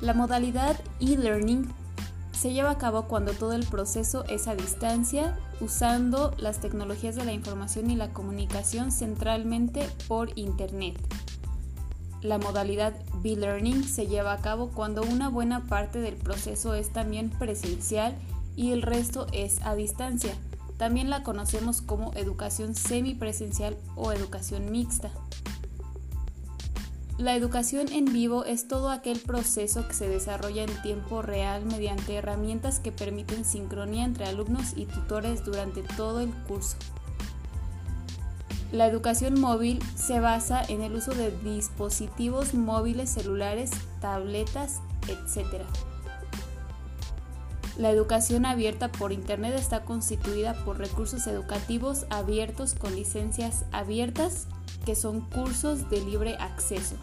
La modalidad e-learning se lleva a cabo cuando todo el proceso es a distancia, usando las tecnologías de la información y la comunicación centralmente por Internet. La modalidad B-Learning se lleva a cabo cuando una buena parte del proceso es también presencial y el resto es a distancia. También la conocemos como educación semipresencial o educación mixta. La educación en vivo es todo aquel proceso que se desarrolla en tiempo real mediante herramientas que permiten sincronía entre alumnos y tutores durante todo el curso. La educación móvil se basa en el uso de dispositivos móviles celulares, tabletas, etc. La educación abierta por Internet está constituida por recursos educativos abiertos con licencias abiertas, que son cursos de libre acceso.